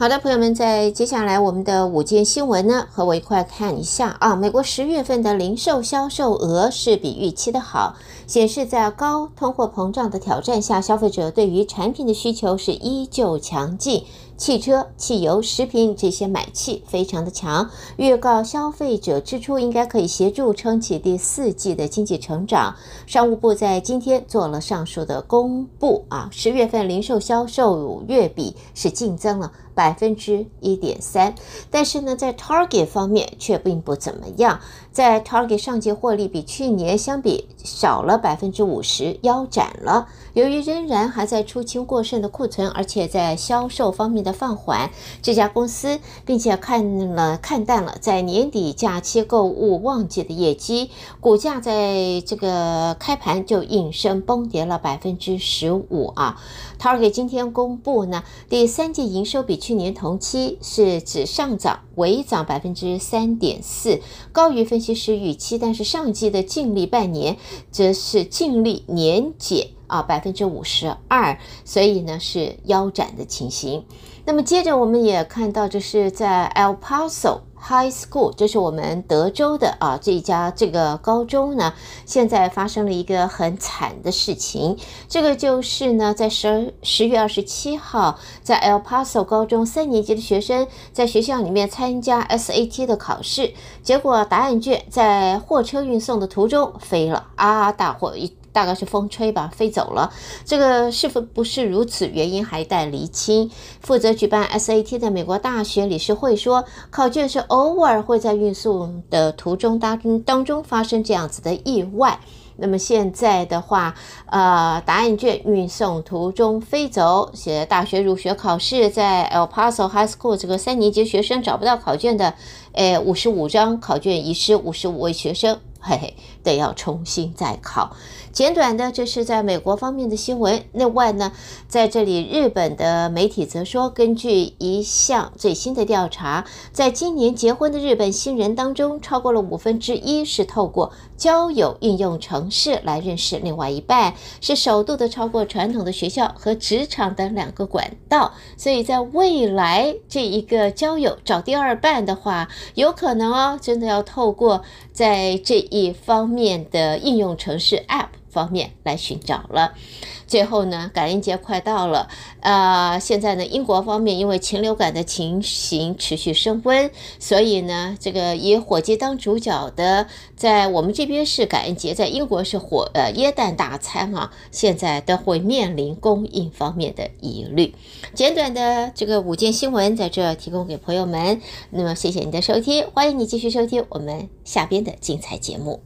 好的，朋友们，在接下来我们的五件新闻呢，和我一块看一下啊。美国十月份的零售销售额是比预期的好，显示在高通货膨胀的挑战下，消费者对于产品的需求是依旧强劲。汽车、汽油、食品这些买气非常的强，预告消费者支出应该可以协助撑起第四季的经济成长。商务部在今天做了上述的公布啊，十月份零售销售月比是净增了百分之一点三，但是呢，在 Target 方面却并不怎么样，在 Target 上季获利比去年相比少了百分之五十，腰斩了。由于仍然还在出清过剩的库存，而且在销售方面的放缓，这家公司并且看了看淡了在年底假期购物旺季的业绩，股价在这个开盘就应声崩跌了百分之十五啊。Target 今天公布呢，第三季营收比去年同期是指上涨，微涨百分之三点四，高于分析师预期，但是上季的净利半年则是净利年减。啊，百分之五十二，所以呢是腰斩的情形。那么接着我们也看到，就是在 El Paso High School，这是我们德州的啊这一家这个高中呢，现在发生了一个很惨的事情。这个就是呢，在十十月二十七号，在 El Paso 高中三年级的学生在学校里面参加 SAT 的考试，结果答案卷在货车运送的途中飞了啊！大伙一。大概是风吹吧，飞走了。这个是否不是如此？原因还待厘清。负责举办 SAT 的美国大学理事会说，考卷是偶尔会在运送的途中当当中发生这样子的意外。那么现在的话，呃，答案卷运送途中飞走，写大学入学考试在 El Paso High School 这个三年级学生找不到考卷的，诶，五十五张考卷遗失，五十五位学生。嘿嘿，得要重新再考。简短的，这是在美国方面的新闻。另外呢，在这里，日本的媒体则说，根据一项最新的调查，在今年结婚的日本新人当中，超过了五分之一是透过交友应用程式来认识另外一半，是首度的超过传统的学校和职场的两个管道。所以在未来这一个交友找第二半的话，有可能哦，真的要透过在这。一方面的应用程式 App 方面来寻找了。最后呢，感恩节快到了，呃，现在呢，英国方面因为禽流感的情形持续升温，所以呢，这个以火鸡当主角的，在我们这边是感恩节，在英国是火呃耶诞大餐啊，现在都会面临供应方面的疑虑。简短的这个五件新闻在这提供给朋友们，那么谢谢你的收听，欢迎你继续收听我们下边的精彩节目。